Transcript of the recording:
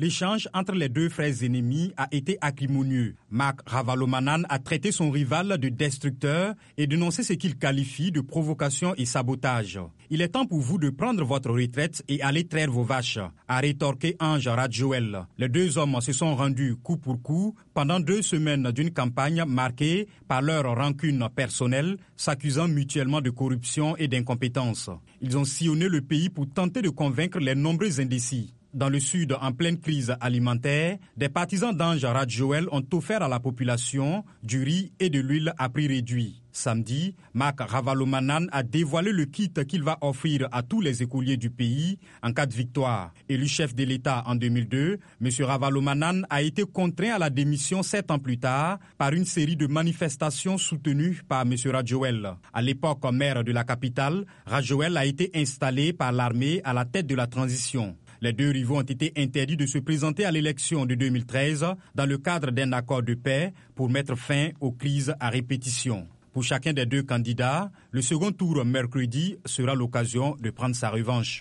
L'échange entre les deux frères ennemis a été acrimonieux. Marc Ravalomanan a traité son rival de destructeur et dénoncé ce qu'il qualifie de provocation et sabotage. Il est temps pour vous de prendre votre retraite et aller traire vos vaches, a rétorqué Ange Radjoel. Les deux hommes se sont rendus coup pour coup pendant deux semaines d'une campagne marquée par leur rancune personnelle, s'accusant mutuellement de corruption et d'incompétence. Ils ont sillonné le pays pour tenter de convaincre les nombreux indécis. Dans le sud, en pleine crise alimentaire, des partisans d'Ange Radjoel ont offert à la population du riz et de l'huile à prix réduit. Samedi, Marc Ravalomanan a dévoilé le kit qu'il va offrir à tous les écoliers du pays en cas de victoire. Élu chef de l'État en 2002, M. Ravalomanan a été contraint à la démission sept ans plus tard par une série de manifestations soutenues par M. Radjoel. À l'époque maire de la capitale, Radjoel a été installé par l'armée à la tête de la transition. Les deux rivaux ont été interdits de se présenter à l'élection de 2013 dans le cadre d'un accord de paix pour mettre fin aux crises à répétition. Pour chacun des deux candidats, le second tour mercredi sera l'occasion de prendre sa revanche.